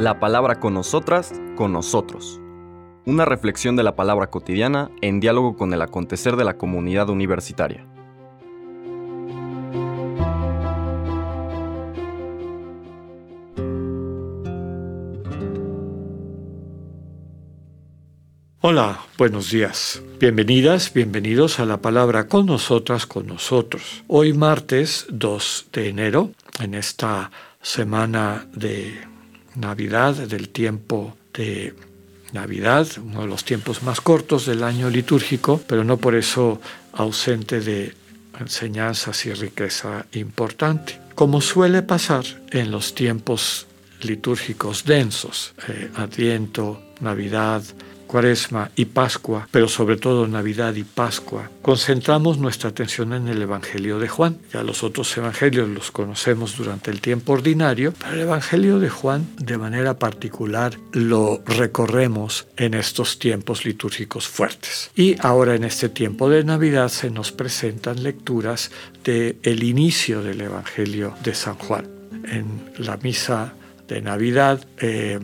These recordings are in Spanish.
La palabra con nosotras, con nosotros. Una reflexión de la palabra cotidiana en diálogo con el acontecer de la comunidad universitaria. Hola, buenos días. Bienvenidas, bienvenidos a la palabra con nosotras, con nosotros. Hoy martes 2 de enero, en esta semana de Navidad, del tiempo de Navidad, uno de los tiempos más cortos del año litúrgico, pero no por eso ausente de enseñanzas y riqueza importante. Como suele pasar en los tiempos litúrgicos densos, eh, Adviento, Navidad, Cuaresma y Pascua, pero sobre todo Navidad y Pascua, concentramos nuestra atención en el Evangelio de Juan. Ya los otros evangelios los conocemos durante el tiempo ordinario, pero el Evangelio de Juan de manera particular lo recorremos en estos tiempos litúrgicos fuertes. Y ahora en este tiempo de Navidad se nos presentan lecturas del el inicio del Evangelio de San Juan. En la misa de Navidad eh,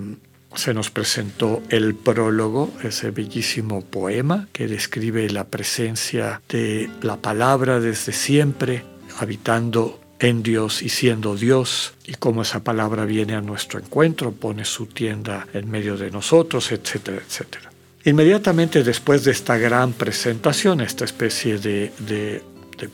se nos presentó el prólogo, ese bellísimo poema que describe la presencia de la palabra desde siempre, habitando en Dios y siendo Dios, y cómo esa palabra viene a nuestro encuentro, pone su tienda en medio de nosotros, etcétera, etcétera. Inmediatamente después de esta gran presentación, esta especie de,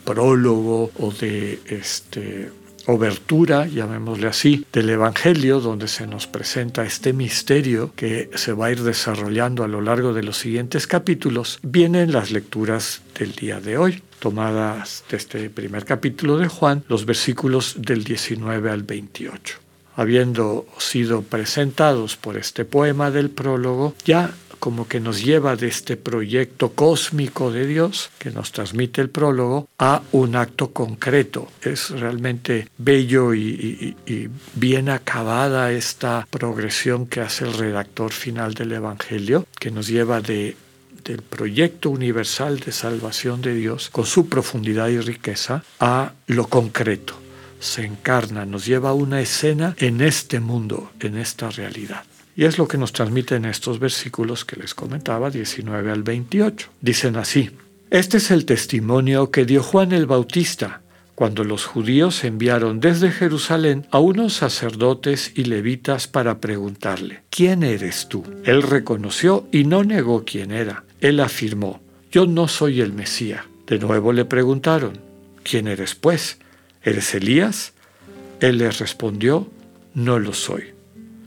prólogo o de este, obertura, llamémosle así, del Evangelio, donde se nos presenta este misterio que se va a ir desarrollando a lo largo de los siguientes capítulos, vienen las lecturas del día de hoy, tomadas de este primer capítulo de Juan, los versículos del 19 al 28. Habiendo sido presentados por este poema del prólogo, ya como que nos lleva de este proyecto cósmico de Dios que nos transmite el prólogo a un acto concreto. Es realmente bello y, bien acabada esta progresión que hace el redactor final del Evangelio, que nos lleva de del proyecto universal de salvación de Dios, con su profundidad y riqueza, a lo concreto. Se encarna, nos lleva a una escena en este mundo, en esta realidad. Y es lo que nos transmiten estos versículos que les comentaba, 19 al 28. Dicen así, este es el testimonio que dio Juan el Bautista cuando los judíos enviaron desde Jerusalén a unos sacerdotes y levitas para preguntarle, ¿quién eres tú? Él reconoció y no negó quién era. Él afirmó, yo no soy el Mesías. De nuevo le preguntaron, ¿quién eres pues? ¿Eres Elías? Él les respondió, no lo soy.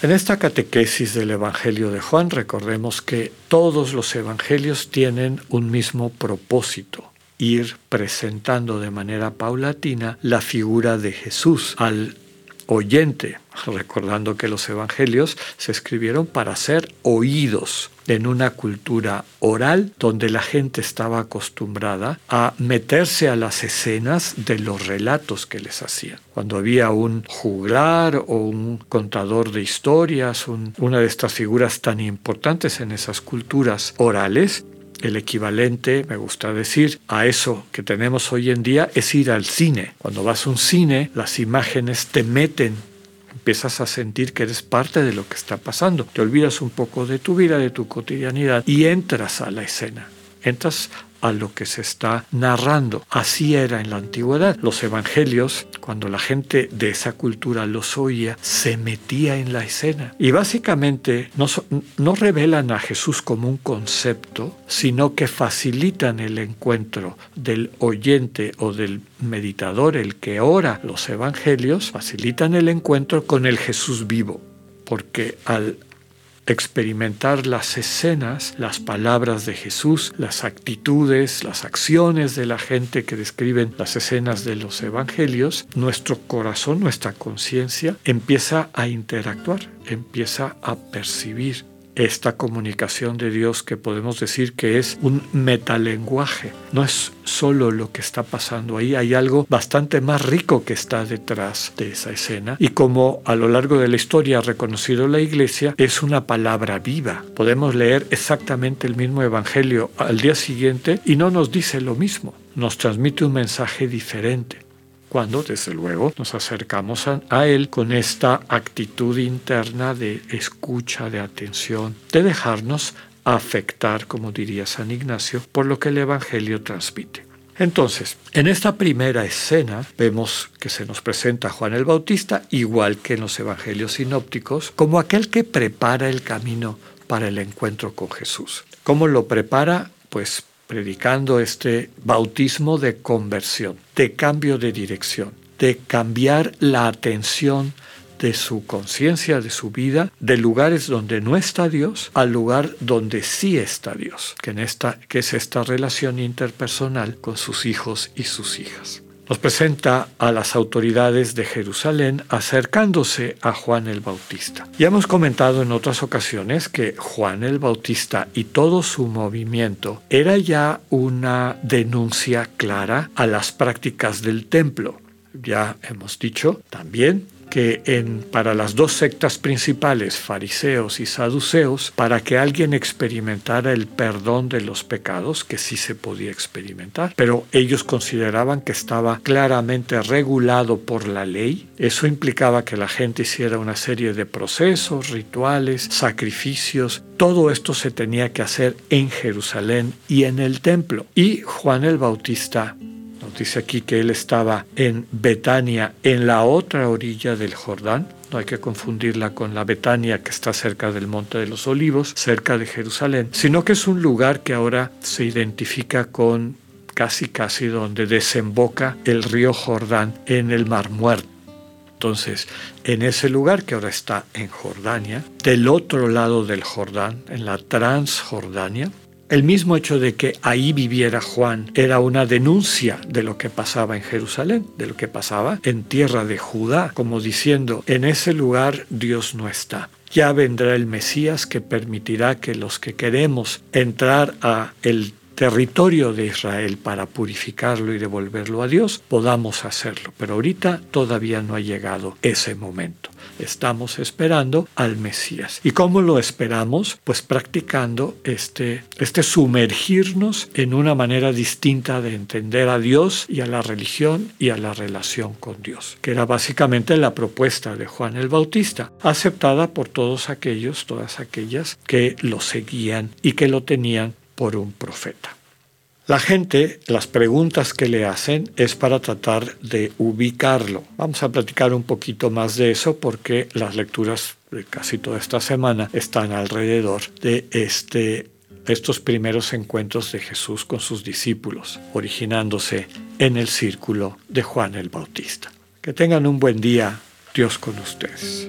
En esta catequesis del Evangelio de Juan recordemos que todos los evangelios tienen un mismo propósito, ir presentando de manera paulatina la figura de Jesús al oyente, recordando que los evangelios se escribieron para ser oídos en una cultura oral donde la gente estaba acostumbrada a meterse a las escenas de los relatos que les hacían. Cuando había un juglar o un contador de historias, una de estas figuras tan importantes en esas culturas orales, el equivalente, me gusta decir, a eso que tenemos hoy en día es ir al cine. Cuando vas a un cine, las imágenes te meten empiezas a sentir que eres parte de lo que está pasando. Te olvidas un poco de tu vida, de tu cotidianidad y entras a la escena. Entras a lo que se está narrando. Así era en la antigüedad. Los evangelios, cuando la gente de esa cultura los oía, se metía en la escena. Y básicamente no, no revelan a Jesús como un concepto, sino que facilitan el encuentro del oyente o del meditador, el que ora los evangelios, facilitan el encuentro con el Jesús vivo porque al experimentar las escenas, las palabras de Jesús, las actitudes, las acciones de la gente que describen las escenas de los evangelios, nuestro corazón, nuestra conciencia empieza a interactuar, empieza a percibir esta comunicación de Dios que podemos decir que es un metalenguaje. No es solo lo que está pasando ahí, hay algo bastante más rico que está detrás de esa escena. Y como a lo largo de la historia ha reconocido la iglesia, es una palabra viva. Podemos leer exactamente el mismo evangelio al día siguiente y no nos dice lo mismo, nos transmite un mensaje diferente cuando desde luego nos acercamos a, Él con esta actitud interna de escucha, de atención, de dejarnos afectar, como diría San Ignacio, por lo que el Evangelio transmite. Entonces, en esta primera escena vemos que se nos presenta Juan el Bautista, igual que en los Evangelios sinópticos, como aquel que prepara el camino para el encuentro con Jesús. ¿Cómo lo prepara? Pues predicando este bautismo de conversión, de cambio de dirección, de cambiar la atención de su conciencia, de su vida, de lugares donde no está Dios al lugar donde sí está Dios, que, es esta relación interpersonal con sus hijos y sus hijas nos presenta a las autoridades de Jerusalén acercándose a Juan el Bautista. Ya hemos comentado en otras ocasiones que Juan el Bautista y todo su movimiento era ya una denuncia clara a las prácticas del templo. Ya hemos dicho también que en, para las dos sectas principales, fariseos y saduceos, para que alguien experimentara el perdón de los pecados, que sí se podía experimentar, pero ellos consideraban que estaba claramente regulado por la ley. Eso implicaba que la gente hiciera una serie de procesos, rituales, sacrificios. Todo esto se tenía que hacer en Jerusalén y en el templo. Y Juan el Bautista dice aquí que él estaba en Betania, en la otra orilla del Jordán. No hay que confundirla con la Betania que está cerca del Monte de los Olivos, cerca de Jerusalén, sino que es un lugar que ahora se identifica con casi casi donde desemboca el río Jordán en el Mar Muerto. Entonces, en ese lugar que ahora está en Jordania, del otro lado del Jordán, en la Transjordania, el mismo hecho de que ahí viviera Juan era una denuncia de lo que pasaba en Jerusalén, de lo que pasaba en tierra de Judá, como diciendo, en ese lugar Dios no está. Ya vendrá el Mesías que permitirá que los que queremos entrar a el territorio de Israel para purificarlo y devolverlo a Dios, podamos hacerlo. Pero ahorita todavía no ha llegado ese momento. Estamos esperando al Mesías. ¿Y cómo lo esperamos? Pues practicando este, este sumergirnos en una manera distinta de entender a Dios y a la religión y a la relación con Dios, que era básicamente la propuesta de Juan el Bautista, aceptada por todos aquellos, todas aquellas que lo seguían y que lo tenían por un profeta. La gente, las preguntas que le hacen es para tratar de ubicarlo. Vamos a platicar un poquito más de eso porque las lecturas de casi toda esta semana están alrededor de este, estos primeros encuentros de Jesús con sus discípulos, originándose en el círculo de Juan el Bautista. Que tengan un buen día, Dios con ustedes.